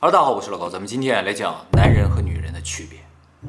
哈喽，大家好，我是老高，咱们今天来讲男人和女人的区别，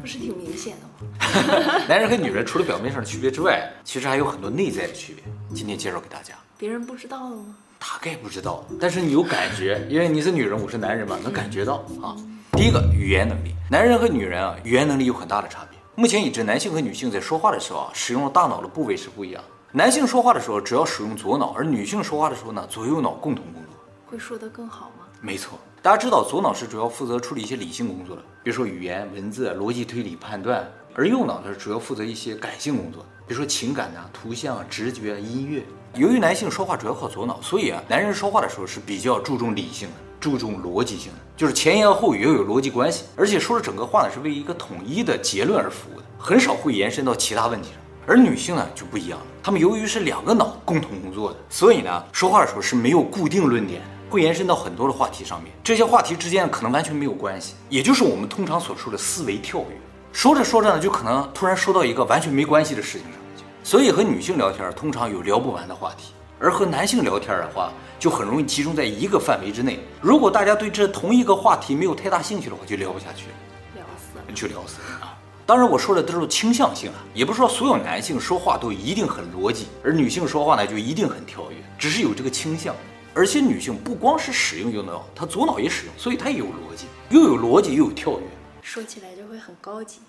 不是挺明显的吗？男人和女人除了表面上的区别之外，其实还有很多内在的区别。今天介绍给大家。别人不知道的吗？大概不知道，但是你有感觉，因为你是女人，我是男人嘛，能感觉到啊。第一个语言能力，男人和女人啊，语言能力有很大的差别。目前已知，男性和女性在说话的时候啊，使用的大脑的部位是不一样。男性说话的时候主要使用左脑，而女性说话的时候呢，左右脑共同工作。会说得更好吗？没错，大家知道左脑是主要负责处理一些理性工作的，比如说语言、文字、逻辑推理、判断，而右脑呢主要负责一些感性工作，比如说情感啊、图像啊、直觉啊、音乐。由于男性说话主要靠左脑，所以啊，男人说话的时候是比较注重理性的，注重逻辑性的，就是前言后语要有逻辑关系，而且说的整个话呢是为一个统一的结论而服务的，很少会延伸到其他问题上。而女性呢就不一样了，她们由于是两个脑共同工作的，所以呢说话的时候是没有固定论点的，会延伸到很多的话题上面，这些话题之间可能完全没有关系，也就是我们通常所说的思维跳跃。说着说着呢，就可能突然说到一个完全没关系的事情上面去。所以和女性聊天通常有聊不完的话题，而和男性聊天的话就很容易集中在一个范围之内。如果大家对这同一个话题没有太大兴趣的话，就聊不下去了，聊死了，就聊死了啊。当然，我说的都是倾向性啊，也不是说所有男性说话都一定很逻辑，而女性说话呢就一定很跳跃，只是有这个倾向。而且女性不光是使用右脑，她左脑也使用，所以她也有逻辑，又有逻辑又有跳跃，说起来就会很高级。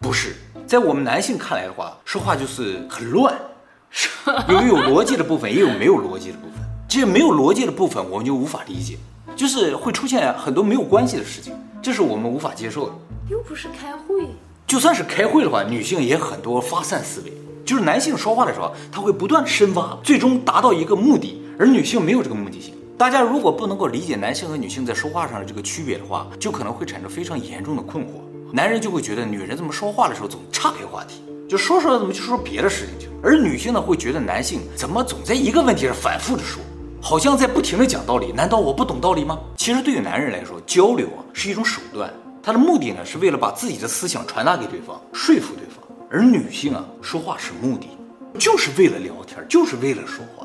不是，在我们男性看来的话，说话就是很乱，有有逻辑的部分，也有没有逻辑的部分。这些没有逻辑的部分，我们就无法理解，就是会出现很多没有关系的事情，这是我们无法接受的。又不是开会。就算是开会的话，女性也很多发散思维。就是男性说话的时候，他会不断深挖，最终达到一个目的，而女性没有这个目的性。大家如果不能够理解男性和女性在说话上的这个区别的话，就可能会产生非常严重的困惑。男人就会觉得女人怎么说话的时候总岔开话题，就说说怎么就说别的事情去了。而女性呢，会觉得男性怎么总在一个问题上反复的说，好像在不停的讲道理。难道我不懂道理吗？其实对于男人来说，交流啊是一种手段。他的目的呢，是为了把自己的思想传达给对方，说服对方。而女性啊，说话是目的，就是为了聊天，就是为了说话。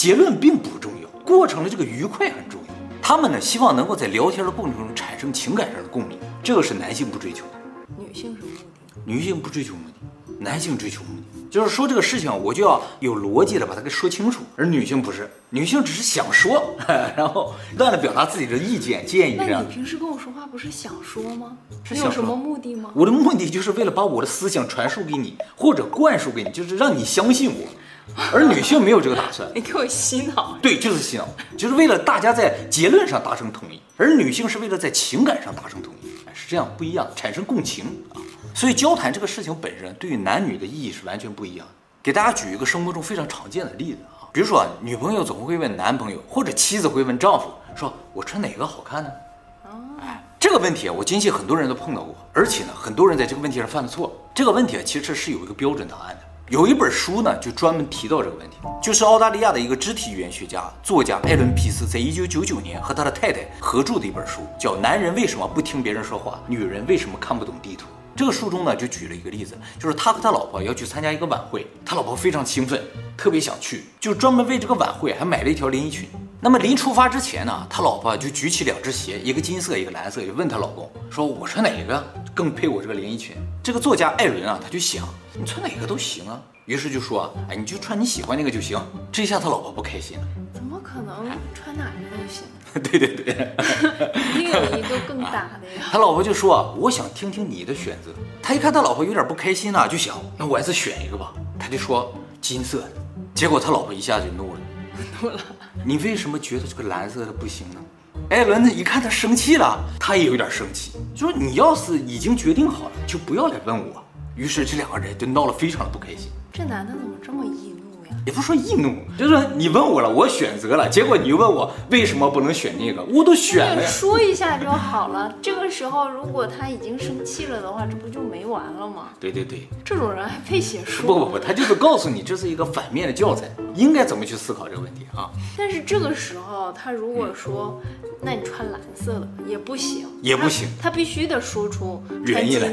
结论并不重要，过程的这个愉快很重要。他们呢，希望能够在聊天的过程中产生情感上的共鸣，这个是男性不追求的。女性什么目的，女性不追求目的，男性追求目的。就是说这个事情，我就要有逻辑的把它给说清楚，而女性不是，女性只是想说，然后不断的表达自己的意见建议。这样。那你平时跟我说话不是想说吗？是有什么目的吗？我的目的就是为了把我的思想传输给你，或者灌输给你，就是让你相信我。而女性没有这个打算。你给我洗脑。对，就是洗脑，就是为了大家在结论上达成统一，而女性是为了在情感上达成统一，是这样不一样，产生共情啊。所以交谈这个事情本身对于男女的意义是完全不一样的。给大家举一个生活中非常常见的例子啊，比如说女朋友总会问男朋友，或者妻子会问丈夫，说我穿哪个好看呢？哎，这个问题啊，我坚信很多人都碰到过，而且呢，很多人在这个问题上犯了错。这个问题啊，其实是有一个标准答案的。有一本书呢，就专门提到这个问题，就是澳大利亚的一个肢体语言学家、作家艾伦皮斯在一九九九年和他的太太合著的一本书，叫《男人为什么不听别人说话？女人为什么看不懂地图》。这个书中呢，就举了一个例子，就是他和他老婆要去参加一个晚会，他老婆非常兴奋，特别想去，就专门为这个晚会还买了一条连衣裙。那么临出发之前呢，他老婆就举起两只鞋，一个金色，一个蓝色，就问他老公说：“我穿哪个更配我这个连衣裙？”这个作家艾伦啊，他就想，你穿哪个都行啊，于是就说：“哎，你就穿你喜欢那个就行。”这下他老婆不开心了，怎么可能穿哪个都行？对 对对，一定 有一个更大的呀。他老婆就说：“我想听听你的选择。”他一看他老婆有点不开心呢，就想：“那我还是选一个吧。”他就说：“金色的。”结果他老婆一下就怒了，怒了。你为什么觉得这个蓝色的不行呢？艾伦呢，一看他生气了，他也有点生气，就说：“你要是已经决定好了，就不要来问我。”于是这两个人就闹得，非常的不开心。这男的怎么这么易怒？也不是说易怒，就是说你问我了，我选择了，结果你又问我为什么不能选那个，我都选了。说一下就好了。这个时候如果他已经生气了的话，这不就没完了吗？对对对，这种人还配写书？不不不，他就是告诉你这是一个反面的教材，应该怎么去思考这个问题啊？但是这个时候他如果说，那你穿蓝色的也不行，也不行，他，他必须得说出原因来，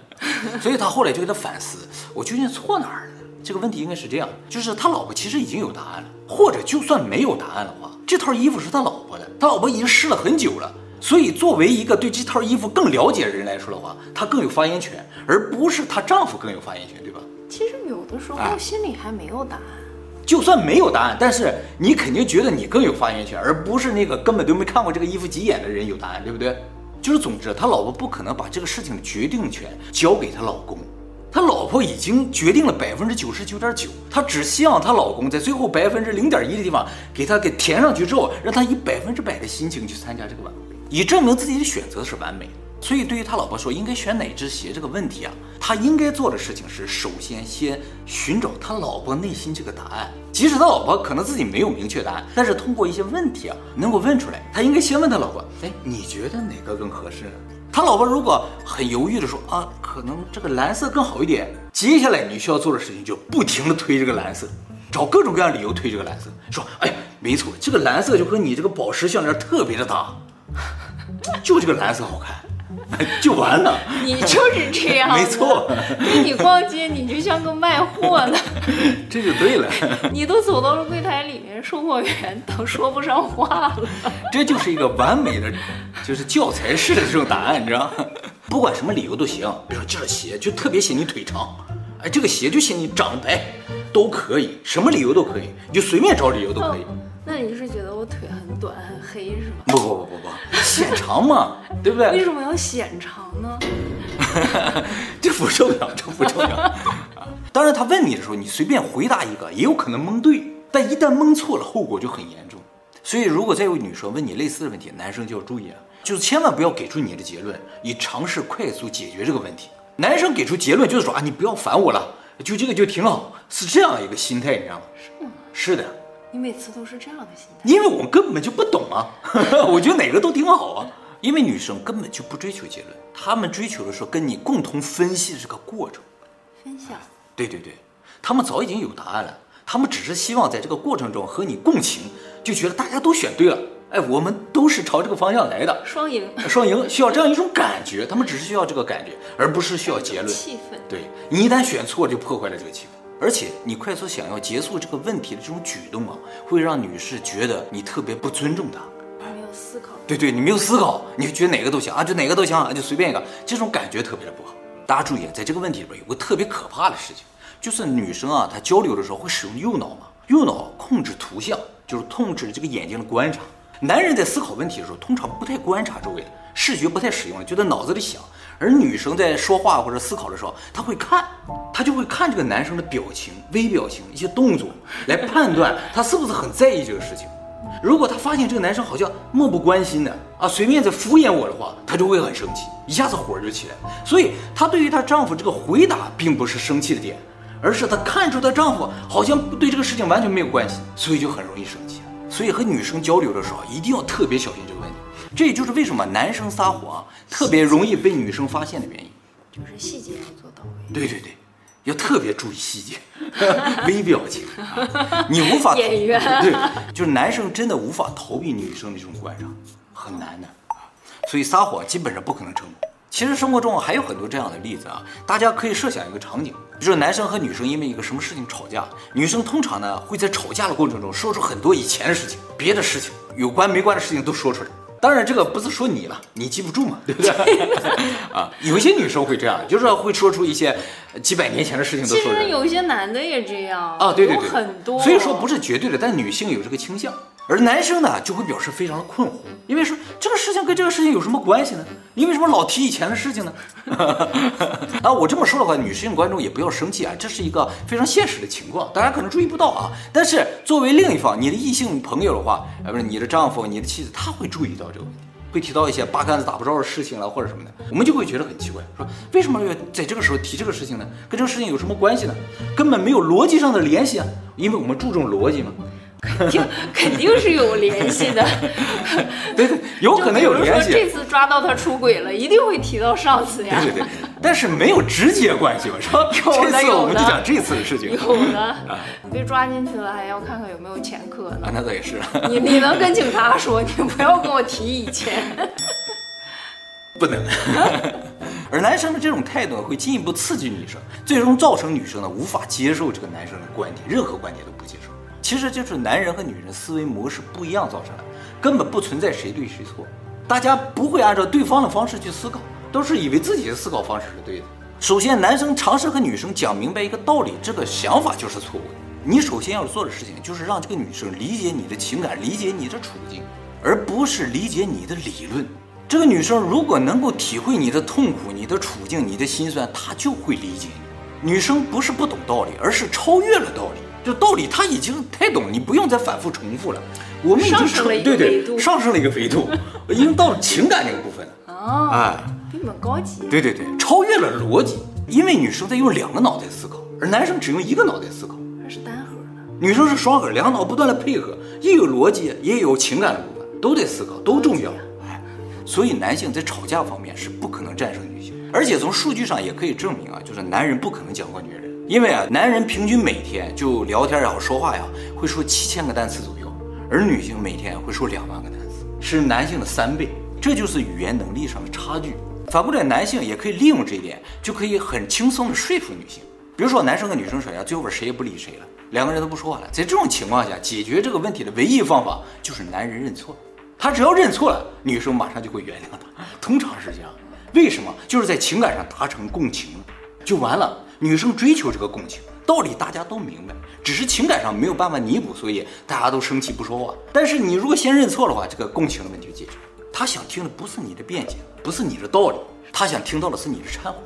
所以他后来就给他反思，我究竟错哪儿了？这个问题应该是这样，就是他老婆其实已经有答案了，或者就算没有答案的话，这套衣服是他老婆的，他老婆已经试了很久了，所以作为一个对这套衣服更了解的人来说的话，她更有发言权，而不是她丈夫更有发言权，对吧？其实有的时候心里还没有答案。就算没有答案，但是你肯定觉得你更有发言权，而不是那个根本都没看过这个衣服几眼的人有答案，对不对？就是总之，他老婆不可能把这个事情的决定权交给他老公。婆已经决定了百分之九十九点九，她只希望她老公在最后百分之零点一的地方给她给填上去之后，让她以百分之百的心情去参加这个晚会，以证明自己的选择是完美的。所以对于他老婆说应该选哪只鞋这个问题啊，他应该做的事情是首先先寻找他老婆内心这个答案。即使他老婆可能自己没有明确答案，但是通过一些问题啊，能够问出来。他应该先问他老婆，哎，你觉得哪个更合适呢？他老婆如果很犹豫的说啊，可能这个蓝色更好一点。接下来你需要做的事情就不停的推这个蓝色，找各种各样理由推这个蓝色，说哎，没错，这个蓝色就和你这个宝石项链特别的搭，就这个蓝色好看，就完了。你就是这样，没错。跟你逛街，你就像个卖货的，这就对了。你都走到了柜台里面，售货员都说不上话了。这就是一个完美的。就是教材式的这种答案，你知道吗？不管什么理由都行，比如说这鞋就特别显你腿长，哎，这个鞋就显你长得白，都可以，什么理由都可以，你就随便找理由都可以。哦，那你是觉得我腿很短很黑是吗？不不不不不，显长嘛，对不对？为什么要显长呢？这不重要，这不重要啊。当然，他问你的时候，你随便回答一个，也有可能蒙对，但一旦蒙错了，后果就很严重。所以，如果再有女生问你类似的问题，男生就要注意了，就是千万不要给出你的结论，以尝试快速解决这个问题。男生给出结论就是说啊，你不要烦我了，就这个就挺好，是这样一个心态，你知道吗？是吗？是的。你每次都是这样的心态？因为我们根本就不懂啊，我觉得哪个都挺好啊。因为女生根本就不追求结论，她们追求的是跟你共同分析这个过程。分享。对对对，她们早已经有答案了。他们只是希望在这个过程中和你共情，就觉得大家都选对了，哎，我们都是朝这个方向来的，双赢，双赢，需要这样一种感觉。他们只是需要这个感觉，而不是需要结论。气氛，对，你一旦选错，就破坏了这个气氛。而且你快速想要结束这个问题的这种举动啊，会让女士觉得你特别不尊重她。没有思考。对对，你没有思考，你就觉得哪个都行啊，就哪个都行啊，就随便一个，这种感觉特别的不好。大家注意，在这个问题里边有个特别可怕的事情。就是女生啊，她交流的时候会使用右脑嘛，右脑控制图像，就是控制这个眼睛的观察。男人在思考问题的时候，通常不太观察周围的视觉，不太使用了，就在脑子里想。而女生在说话或者思考的时候，她会看，她就会看这个男生的表情、微表情、一些动作，来判断他是不是很在意这个事情。如果她发现这个男生好像漠不关心的啊，随便在敷衍我的话，她就会很生气，一下子火就起来。所以她对于她丈夫这个回答，并不是生气的点。而是她看出她丈夫好像对这个事情完全没有关系，所以就很容易生气。所以和女生交流的时候一定要特别小心这个问题。这也就是为什么男生撒谎啊特别容易被女生发现的原因，就是细节要做到位。对对对，要特别注意细节，微表情，你无法演员对，就是男生真的无法逃避女生的这种观察，很难的。所以撒谎基本上不可能成功。其实生活中还有很多这样的例子啊，大家可以设想一个场景，就是男生和女生因为一个什么事情吵架，女生通常呢会在吵架的过程中说出很多以前的事情、别的事情、有关没关的事情都说出来。当然这个不是说你了，你记不住嘛，对不对？啊，有一些女生会这样，就是会说出一些几百年前的事情都说出来。其实有些男的也这样啊，对对对，很多。所以说不是绝对的，但女性有这个倾向。而男生呢，就会表示非常的困惑，因为说这个事情跟这个事情有什么关系呢？你为什么老提以前的事情呢？啊，我这么说的话，女性观众也不要生气啊，这是一个非常现实的情况，大家可能注意不到啊。但是作为另一方，你的异性朋友的话，啊，不是你的丈夫、你的妻子，他会注意到这个问题，会提到一些八竿子打不着的事情了，或者什么的，我们就会觉得很奇怪，说为什么要在这个时候提这个事情呢？跟这个事情有什么关系呢？根本没有逻辑上的联系啊，因为我们注重逻辑嘛。肯定肯定是有联系的，对对，有可能有联系。这次抓到他出轨了，一定会提到上次呀。对对对，但是没有直接关系嘛，是吧？有 的有的。我们就讲这次的事情。有的，被抓进去了，还要看看有没有前科呢。那倒也是。你你能跟警察说，你不要跟我提以前。不能。而男生的这种态度会进一步刺激女生，最终造成女生呢无法接受这个男生的观点，任何观点都不接受。其实就是男人和女人思维模式不一样造成的，根本不存在谁对谁错。大家不会按照对方的方式去思考，都是以为自己的思考方式是对的。首先，男生尝试和女生讲明白一个道理，这个想法就是错误的。你首先要做的事情就是让这个女生理解你的情感，理解你的处境，而不是理解你的理论。这个女生如果能够体会你的痛苦、你的处境、你的心酸，她就会理解你。女生不是不懂道理，而是超越了道理。就道理他已经太懂，你不用再反复重复了。我们已经上升了一个维度，上升了一个维度，已经到了情感这个部分了。哦，哎，比你们高级。对对对，超越了逻辑，因为女生在用两个脑袋思考，而男生只用一个脑袋思考。还是单核的。女生是双核，两个脑不断的配合，也有逻辑，也有情感的部分，都得思考，都重要。哎，所以男性在吵架方面是不可能战胜女性，而且从数据上也可以证明啊，就是男人不可能讲过女人，因为啊，男人平均每天就聊天也好，说话呀，会说七千个单词左右。而女性每天会说两万个单词，是男性的三倍，这就是语言能力上的差距。反过来，男性也可以利用这一点，就可以很轻松地说服女性。比如说，男生跟女生吵架，最后边谁也不理谁了，两个人都不说话了。在这种情况下，解决这个问题的唯一方法就是男人认错。他只要认错了，女生马上就会原谅他。通常是这样，为什么？就是在情感上达成共情了，就完了。女生追求这个共情。道理大家都明白，只是情感上没有办法弥补，所以大家都生气不说话。但是你如果先认错的话，这个共情的问题就解决了。他想听的不是你的辩解，不是你的道理，他想听到的是你的忏悔。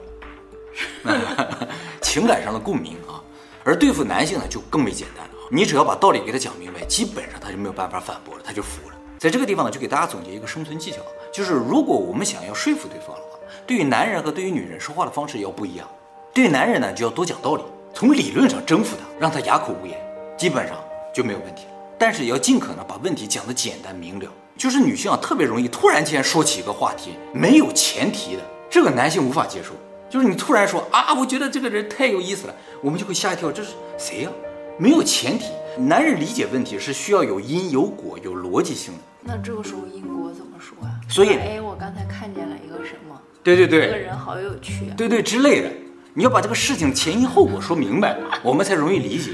情感上的共鸣啊，而对付男性呢就更为简单了。你只要把道理给他讲明白，基本上他就没有办法反驳了，他就服了。在这个地方呢，就给大家总结一个生存技巧，就是如果我们想要说服对方的话，对于男人和对于女人说话的方式要不一样。对男人呢，就要多讲道理。从理论上征服他，让他哑口无言，基本上就没有问题。但是也要尽可能把问题讲得简单明了。就是女性啊，特别容易突然间说起一个话题，没有前提的，这个男性无法接受。就是你突然说啊，我觉得这个人太有意思了，我们就会吓一跳，这是谁呀？没有前提，男人理解问题是需要有因有果、有逻辑性的。那这个时候因果怎么说啊？所以，哎，我刚才看见了一个什么？对对对，这个人好有趣啊。对对之类的。你要把这个事情前因后果说明白，我们才容易理解。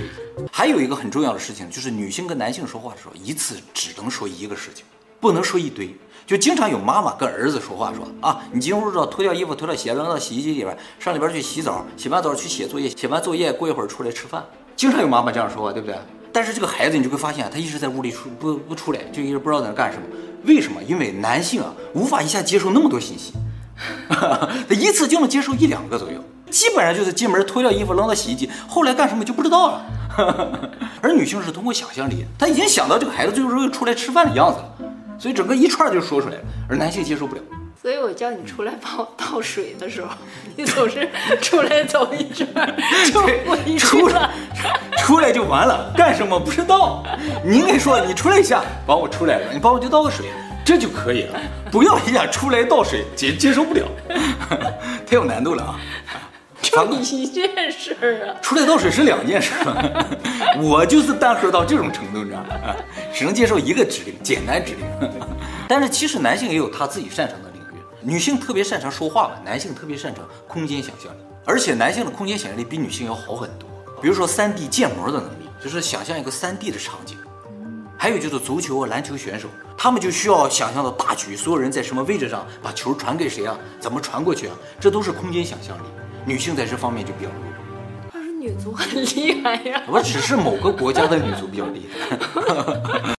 还有一个很重要的事情，就是女性跟男性说话的时候，一次只能说一个事情，不能说一堆。就经常有妈妈跟儿子说话，说啊，你进屋之后脱掉衣服、脱掉鞋，扔到洗衣机里边，上里边去洗澡，洗完澡去写作业，写完作业过一会儿出来吃饭。经常有妈妈这样说话，对不对？但是这个孩子你就会发现，他一直在屋里出不不出来，就一直不知道在那干什么。为什么？因为男性啊，无法一下接受那么多信息，他一次就能接受一两个左右。基本上就是进门脱掉衣服扔到洗衣机，后来干什么就不知道了。而女性是通过想象力，她已经想到这个孩子最后会出来吃饭的样子了，所以整个一串就说出来了。而男性接受不了，所以我叫你出来帮我倒水的时候，你总是出来走一圈，就过一 出来，出来就完了，干什么不知道。你应该说你出来一下，帮我出来了，你帮我就倒个水，这就可以了。不要一下出来倒水，接接受不了，太有难度了啊。就你一件事儿啊，出来倒水是两件事儿，我就是单核到这种程度，你知道吗？只能接受一个指令，简单指令。但是其实男性也有他自己擅长的领域，女性特别擅长说话嘛，男性特别擅长空间想象力，而且男性的空间想象力比女性要好很多。比如说三 D 建模的能力，就是想象一个三 D 的场景；还有就是足球、篮球选手，他们就需要想象到大局，所有人在什么位置上，把球传给谁啊？怎么传过去啊？这都是空间想象力。女性在这方面就比较弱，但是女足很厉害呀。我只是某个国家的女足比较厉害。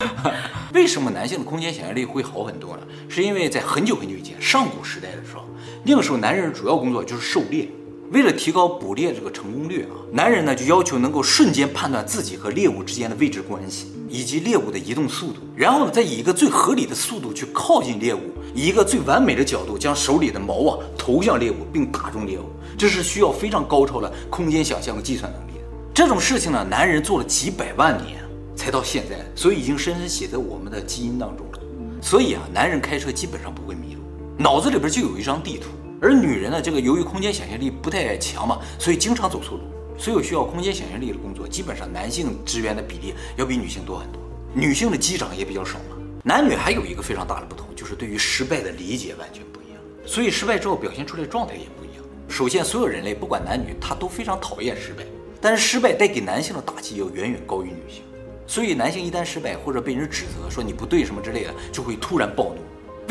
为什么男性的空间想象力会好很多呢？是因为在很久很久以前，上古时代的时候，那个时候男人主要工作就是狩猎。为了提高捕猎这个成功率啊，男人呢就要求能够瞬间判断自己和猎物之间的位置关系，以及猎物的移动速度，然后呢再以一个最合理的速度去靠近猎物，以一个最完美的角度将手里的矛啊投向猎物并打中猎物。这是需要非常高超的空间想象和计算能力的。这种事情呢，男人做了几百万年才到现在，所以已经深深写在我们的基因当中了。所以啊，男人开车基本上不会迷路，脑子里边就有一张地图。而女人呢，这个由于空间想象力不太强嘛，所以经常走错路。所有需要空间想象力的工作，基本上男性职员的比例要比女性多很多。女性的机长也比较少嘛。男女还有一个非常大的不同，就是对于失败的理解完全不一样，所以失败之后表现出来的状态也不一样。首先，所有人类不管男女，他都非常讨厌失败。但是失败带给男性的打击要远远高于女性。所以男性一旦失败或者被人指责说你不对什么之类的，就会突然暴怒。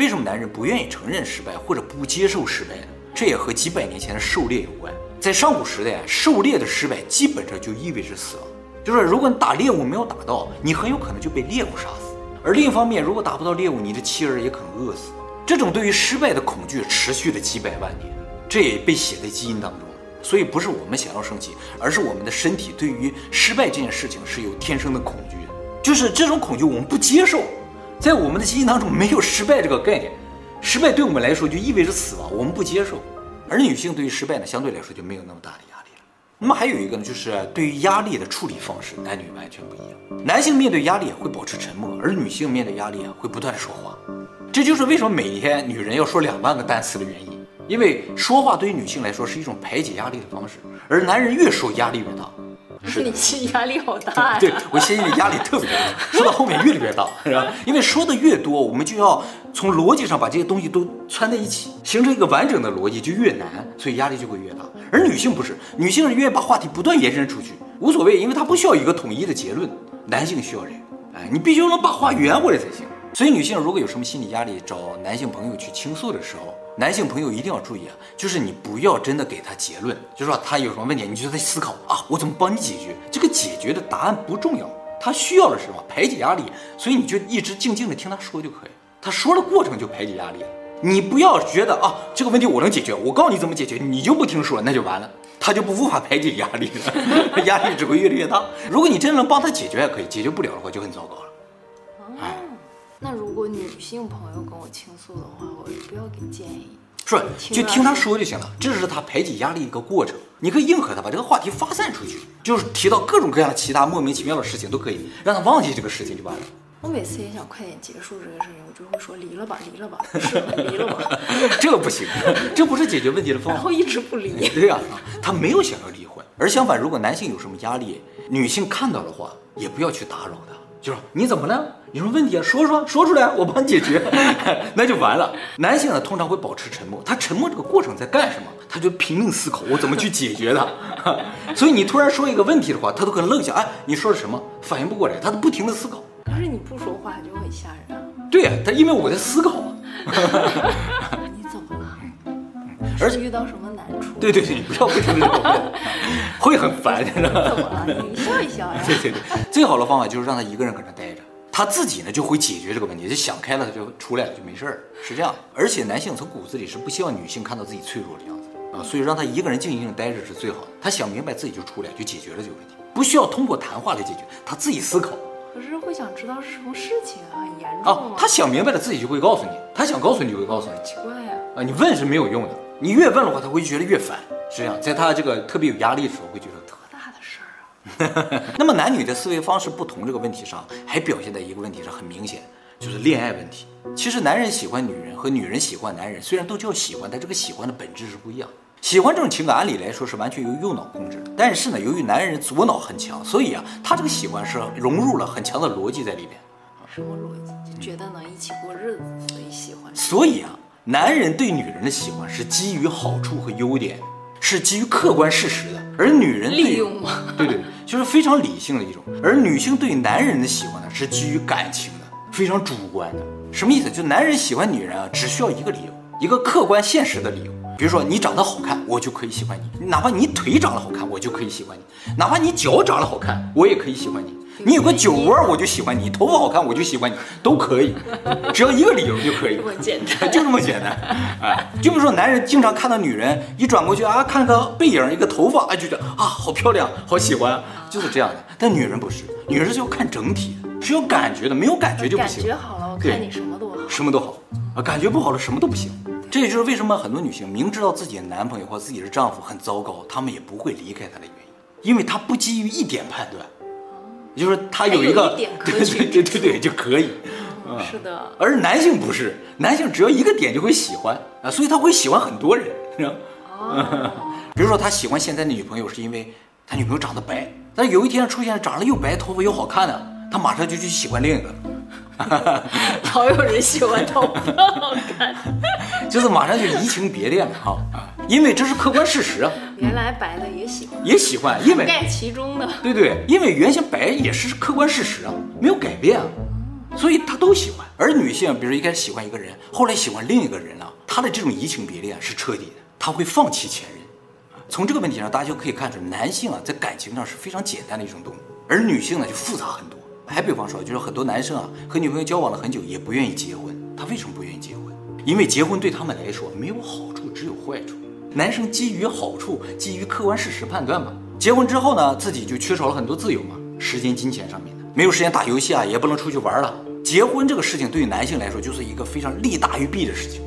为什么男人不愿意承认失败或者不接受失败呢？这也和几百年前的狩猎有关。在上古时代，狩猎的失败基本上就意味着死亡。就是如果你打猎物没有打到，你很有可能就被猎物杀死。而另一方面，如果打不到猎物，你的妻儿也可能饿死。这种对于失败的恐惧持续了几百万年，这也被写在基因当中。所以不是我们想要生气，而是我们的身体对于失败这件事情是有天生的恐惧。就是这种恐惧我们不接受，在我们的基因当中没有失败这个概念，失败对我们来说就意味着死亡，我们不接受。而女性对于失败呢，相对来说就没有那么大的压力了。那么还有一个呢，就是对于压力的处理方式，男女完全不一样。男性面对压力会保持沉默，而女性面对压力啊会不断说话。这就是为什么每天女人要说两万个单词的原因。因为说话对于女性来说是一种排解压力的方式，而男人越说压力越大。是你心理压力好大呀！对，我心里压力特别大，说到后面越来越大，是吧？因为说的越多，我们就要从逻辑上把这些东西都串在一起，形成一个完整的逻辑就越难，所以压力就会越大。而女性不是，女性是愿意把话题不断延伸出去，无所谓，因为她不需要一个统一的结论。男性需要这个，哎，你必须能把话圆回来才行。所以女性如果有什么心理压力，找男性朋友去倾诉的时候。男性朋友一定要注意啊，就是你不要真的给他结论，就是说他有什么问题，你就在思考啊，我怎么帮你解决？这个解决的答案不重要，他需要的是什么？排解压力，所以你就一直静静的听他说就可以。他说的过程就排解压力，你不要觉得啊，这个问题我能解决，我告诉你怎么解决，你就不听说，那就完了，他就不无法排解压力了，压力只会越来越大。如果你真的能帮他解决还可以，解决不了的话就很糟糕了。那如果女性朋友跟我倾诉的话，我不要给建议，是？就听他说就行了。这是他排解压力一个过程，你可以应和他，把这个话题发散出去，就是提到各种各样的其他莫名其妙的事情都可以，让他忘记这个事情就完了。我每次也想快点结束这个事情，我就会说离了吧，离了吧，是离了吧。这不行，这不是解决问题的方法。然后一直不离。对呀，他没有想要离婚，而相反，如果男性有什么压力，女性看到的话，也不要去打扰他。就是你怎么了？有什么问题啊？说说说出来，我帮你解决，那就完了。男性呢，通常会保持沉默，他沉默这个过程在干什么？他就拼命思考，我怎么去解决它。所以你突然说一个问题的话，他都可能愣一下，哎，你说的什么？反应不过来，他都不停的思考。可是你不说话就很吓人啊。对呀，他因为我在思考啊。你怎么了？而且遇到什么难处？对对对，你不要不停的说，会很烦，知道吗？怎么了？你笑一笑呀。对对对，最好的方法就是让他一个人搁那待着。他自己呢就会解决这个问题，就想开了，他就出来了，就没事儿，是这样。而且男性从骨子里是不希望女性看到自己脆弱的样子啊，所以让他一个人静静的待着是最好的。他想明白自己就出来，就解决了这个问题，不需要通过谈话来解决，他自己思考。可是会想知道是什么事情啊，很严重啊。他想明白了自己就会告诉你，他想告诉你就会告诉你。奇怪呀，啊，你问是没有用的，你越问的话，他会觉得越烦，是这样。在他这个特别有压力的时候，会觉得。那么男女的思维方式不同这个问题上，还表现在一个问题上很明显，就是恋爱问题。其实男人喜欢女人和女人喜欢男人，虽然都叫喜欢，但这个喜欢的本质是不一样。喜欢这种情感，按理来说是完全由右脑控制的，但是呢，由于男人左脑很强，所以啊，他这个喜欢是融入了很强的逻辑在里边。什么逻辑？就觉得能一起过日子，所以喜欢。所以啊，男人对女人的喜欢是基于好处和优点。是基于客观事实的，而女人，利用吗？对对，就是非常理性的一种。而女性对男人的喜欢呢，是基于感情的，非常主观的。什么意思？就男人喜欢女人啊，只需要一个理由，一个客观现实的理由。比如说你长得好看，我就可以喜欢你；哪怕你腿长得好看，我就可以喜欢你；哪怕你脚长得好看，我也可以喜欢你。你有个酒窝，我就喜欢你；头发好看，我就喜欢你，都可以，只要一个理由就可以。这么简单，就这么简单。哎，就比如说男人经常看到女人一转过去啊，看个背影，一个头发，哎，就觉得啊，好漂亮，好喜欢，就是这样的。但女人不是，女人是要看整体的，是有感觉的，没有感觉就不行。感觉好了，我看你什么都好，什么都好啊。感觉不好了，什么都不行。这也就是为什么很多女性明知道自己的男朋友或自己的丈夫很糟糕，她们也不会离开他的原因，因为她不基于一点判断。就是他有一个，对对对对对就可以，嗯，是的。而男性不是，男性只要一个点就会喜欢啊，所以他会喜欢很多人，是吧？哦。比如说他喜欢现在的女朋友，是因为他女朋友长得白，但有一天出现长得又白、头发又好看的，他马上就去喜欢另一个。老有人喜欢头发好看，就是马上就移情别恋了哈，因为这是客观事实啊。原来白的也喜欢，也喜欢，因为盖其中的。对对，因为原先白也是客观事实啊，没有改变啊，所以他都喜欢。而女性，比如一开始喜欢一个人，后来喜欢另一个人了，她的这种移情别恋啊是彻底的，她会放弃前任。从这个问题上，大家就可以看出，男性啊在感情上是非常简单的一种动物，而女性呢就复杂很多。还比方说，就是很多男生啊和女朋友交往了很久，也不愿意结婚。他为什么不愿意结婚？因为结婚对他们来说没有好处，只有坏处。男生基于好处，基于客观事实判断嘛。结婚之后呢，自己就缺少了很多自由嘛，时间、金钱上面的，没有时间打游戏啊，也不能出去玩了。结婚这个事情对于男性来说就是一个非常利大于弊的事情，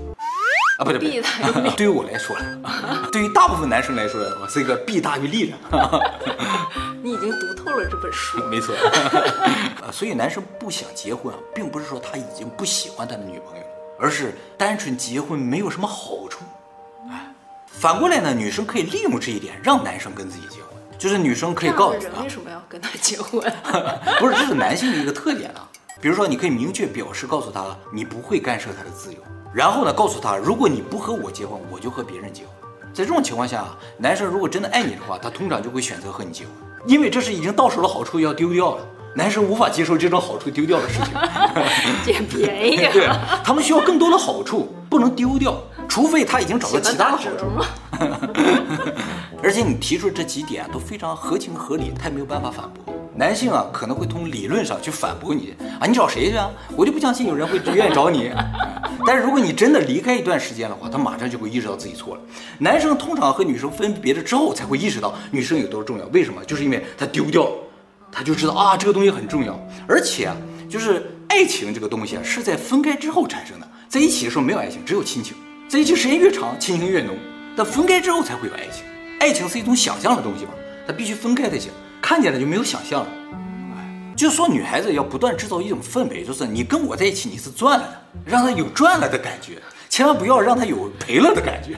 啊，不对不对，对于我来说，对于大部分男生来说，是一个弊大于利的。你已经读透了这本书，没错。所以男生不想结婚啊，并不是说他已经不喜欢他的女朋友，而是单纯结婚没有什么好处。哎，反过来呢，女生可以利用这一点让男生跟自己结婚，就是女生可以告诉他，为什么要跟他结婚？不是，这是男性的一个特点啊。比如说，你可以明确表示告诉他，你不会干涉他的自由。然后呢，告诉他，如果你不和我结婚，我就和别人结婚。在这种情况下，男生如果真的爱你的话，他通常就会选择和你结婚，因为这是已经到手的好处要丢掉了。男生无法接受这种好处丢掉的事情，捡便宜。对，他们需要更多的好处，不能丢掉，除非他已经找到其他的好处。而且你提出的这几点都非常合情合理，他也没有办法反驳。男性啊，可能会从理论上去反驳你啊，你找谁去啊？我就不相信有人会愿意找你。但是如果你真的离开一段时间的话，他马上就会意识到自己错了。男生通常和女生分别了之后，才会意识到女生有多重要。为什么？就是因为他丢掉了，他就知道啊，这个东西很重要。而且啊，就是爱情这个东西啊，是在分开之后产生的。在一起的时候没有爱情，只有亲情。在一起时间越长，亲情越浓。但分开之后才会有爱情。爱情是一种想象的东西嘛，它必须分开才行。看见了就没有想象了，就说女孩子要不断制造一种氛围，就是你跟我在一起你是赚了的，让她有赚了的感觉，千万不要让她有赔了的感觉。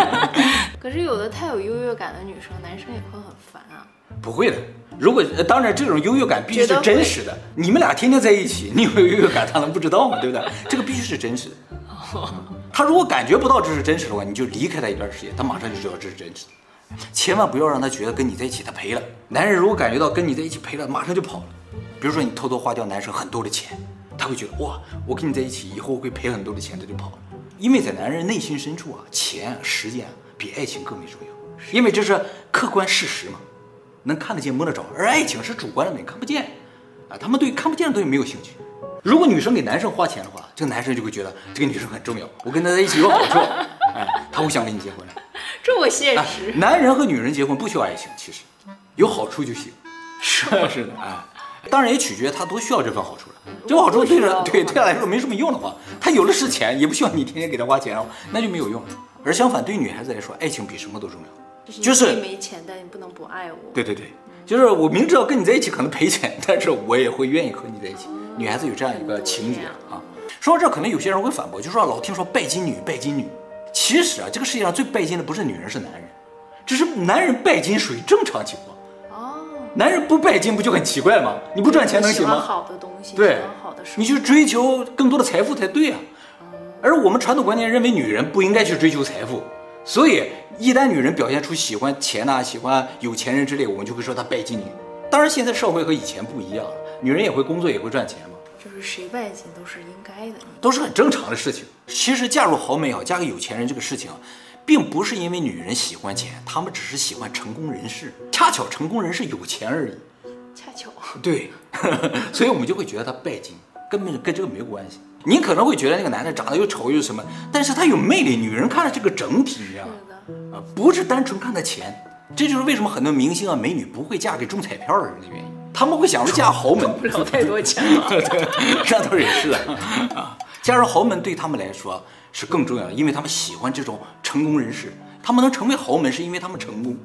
可是有的太有优越感的女生，男生也会很烦啊。不会的，如果当然这种优越感必须是真实的，你们俩天天在一起，你有优越感他能不知道吗？对不对？这个必须是真实的。他如果感觉不到这是真实的话，你就离开他一段时间，他马上就知道这是真实的。千万不要让他觉得跟你在一起他赔了。男人如果感觉到跟你在一起赔了，马上就跑了。比如说你偷偷花掉男生很多的钱，他会觉得哇，我跟你在一起以后会赔很多的钱，他就跑了。因为在男人内心深处啊，钱、时间比爱情更为重要，因为这是客观事实嘛，能看得见摸得着。而爱情是主观的，你看不见啊。他们对看不见的东西没有兴趣。如果女生给男生花钱的话，这个男生就会觉得这个女生很重要，我跟她在一起有好处，哎，他会想跟你结婚。这么现实、啊，男人和女人结婚不需要爱情，其实有好处就行。是 是的，哎，当然也取决于他多需要这份好处了。这份好处对着对对他来说没什么用的话，他有的是钱，也不需要你天天给他花钱，那就没有用。而相反，对于女孩子来说，爱情比什么都重要。就是没钱，但你不能不爱我。对对对，就是我明知道跟你在一起可能赔钱，但是我也会愿意和你在一起。女孩子有这样一个情节啊。说到这，可能有些人会反驳，就说老听说拜金女，拜金女。其实啊，这个世界上最拜金的不是女人，是男人。只是男人拜金属于正常情况。哦，男人不拜金不就很奇怪吗？你不赚钱能行吗？好的东西，对，好的你去追求更多的财富才对啊。而我们传统观念认为女人不应该去追求财富，所以一旦女人表现出喜欢钱呐、啊、喜欢有钱人之类，我们就会说她拜金女。当然，现在社会和以前不一样了，女人也会工作，也会赚钱嘛。就是谁拜金都是应该的，都是很正常的事情。其实嫁入豪门也好，嫁给有钱人这个事情，并不是因为女人喜欢钱，他们只是喜欢成功人士。恰巧成功人士有钱而已。恰巧。对，所以我们就会觉得他拜金，根本跟这个没有关系。你可能会觉得那个男的长得又丑又什么，但是他有魅力，女人看了这个整体呀，啊，不是单纯看他钱。这就是为什么很多明星啊、美女不会嫁给中彩票的人的原因。他们会想着嫁豪门，不了太多钱了。对，那倒也是啊。嫁入豪门对他们来说是更重要的，因为他们喜欢这种成功人士。他们能成为豪门，是因为他们成功，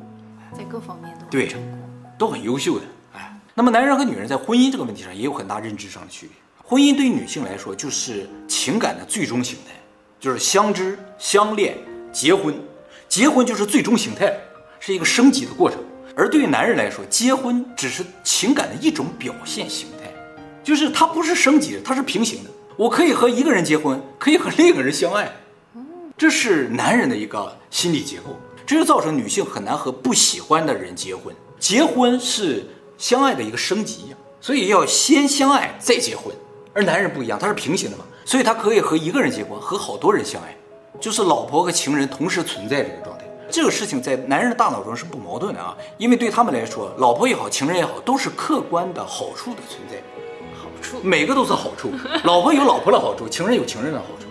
在各方面都对成功，都很优秀的。哎，那么男人和女人在婚姻这个问题上也有很大认知上的区别。婚姻对于女性来说，就是情感的最终形态，就是相知、相恋、结婚。结婚就是最终形态，是一个升级的过程。而对于男人来说，结婚只是情感的一种表现形态，就是它不是升级的，它是平行的。我可以和一个人结婚，可以和另一个人相爱，这是男人的一个心理结构，这就造成女性很难和不喜欢的人结婚。结婚是相爱的一个升级，所以要先相爱再结婚。而男人不一样，他是平行的嘛，所以他可以和一个人结婚，和好多人相爱，就是老婆和情人同时存在这个状态。这个事情在男人的大脑中是不矛盾的啊，因为对他们来说，老婆也好，情人也好，都是客观的好处的存在。每个都是好处，老婆有老婆的好处，情人有情人的好处，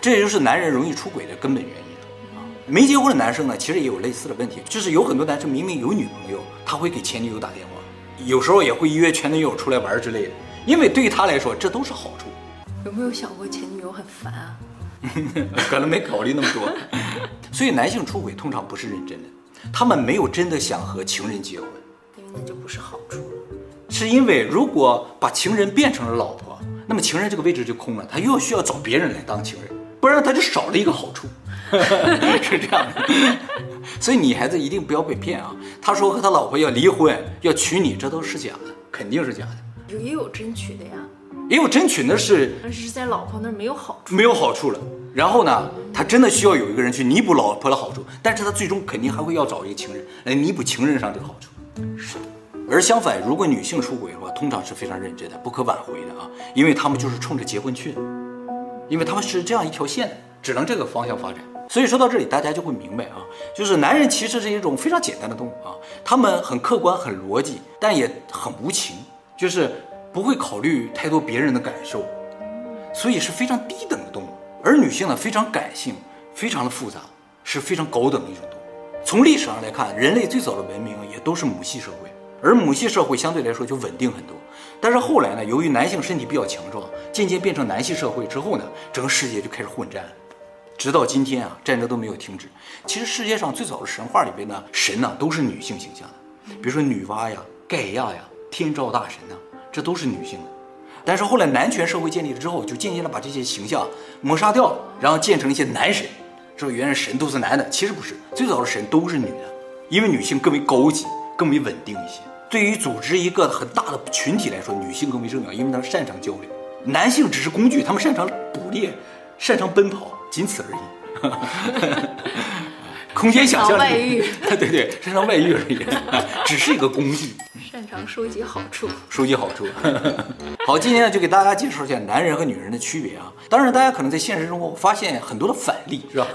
这也就是男人容易出轨的根本原因啊。没结婚的男生呢，其实也有类似的问题，就是有很多男生明明有女朋友，他会给前女友打电话，有时候也会约前女友出来玩之类的。因为对于他来说，这都是好处。有没有想过前女友很烦啊？可能没考虑那么多。所以男性出轨通常不是认真的，他们没有真的想和情人结婚。因为那就不是好处了。是因为如果把情人变成了老婆，那么情人这个位置就空了，他又需要找别人来当情人，不然他就少了一个好处。是这样的。所以女孩子一定不要被骗啊！他说和他老婆要离婚，要娶你，这都是假的，肯定是假的。也有争取的呀，也有争取，的是但是在老婆那儿没有好处，没有好处了。然后呢，他真的需要有一个人去弥补老婆的好处，但是他最终肯定还会要找一个情人来弥补情人上这个好处。是。而相反，如果女性出轨的话，通常是非常认真的，不可挽回的啊，因为他们就是冲着结婚去的，因为他们是这样一条线的，只能这个方向发展。所以说到这里，大家就会明白啊，就是男人其实是一种非常简单的动物啊，他们很客观、很逻辑，但也很无情。就是不会考虑太多别人的感受，所以是非常低等的动物。而女性呢，非常感性，非常的复杂，是非常高等的一种动物。从历史上来看，人类最早的文明也都是母系社会，而母系社会相对来说就稳定很多。但是后来呢，由于男性身体比较强壮，渐渐变成男系社会之后呢，整个世界就开始混战，直到今天啊，战争都没有停止。其实世界上最早的神话里边呢，神呢都是女性形象的，比如说女娲呀、盖亚呀。天照大神呢，这都是女性的，但是后来男权社会建立了之后，就渐渐的把这些形象抹杀掉了，然后建成一些男神，说原来神都是男的，其实不是，最早的神都是女的，因为女性更为高级，更为稳定一些。对于组织一个很大的群体来说，女性更为重要，因为她们擅长交流，男性只是工具，他们擅长捕猎，擅长奔跑，仅此而已。空间想象力，外遇，对对，擅长外遇而已，只是一个工具。擅长收集好处，收集好处。好，今天呢就给大家介绍一下男人和女人的区别啊。当然，大家可能在现实中我发现很多的反例，是吧？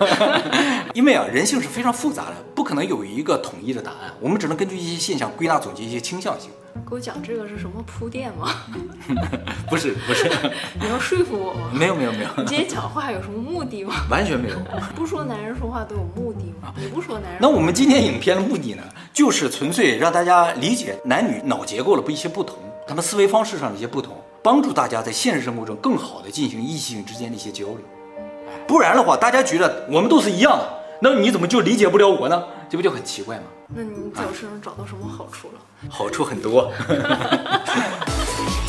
因为啊，人性是非常复杂的，不可能有一个统一的答案，我们只能根据一些现象归纳总结一些倾向性。给我讲这个是什么铺垫吗？不 是不是，你要说服我吗？没有没有没有。你今天讲话有什么目的吗？完全没有。不说男人说话都有目的吗？你不说男人。那我们今天影片的目的呢，就是纯粹让大家理解男女脑结构的不一些不同，他们思维方式上的一些不同，帮助大家在现实生活中更好的进行异性之间的一些交流。不然的话，大家觉得我们都是一样的，那你怎么就理解不了我呢？这不就很奇怪吗？那你在我身上找到什么好处了？好处很多。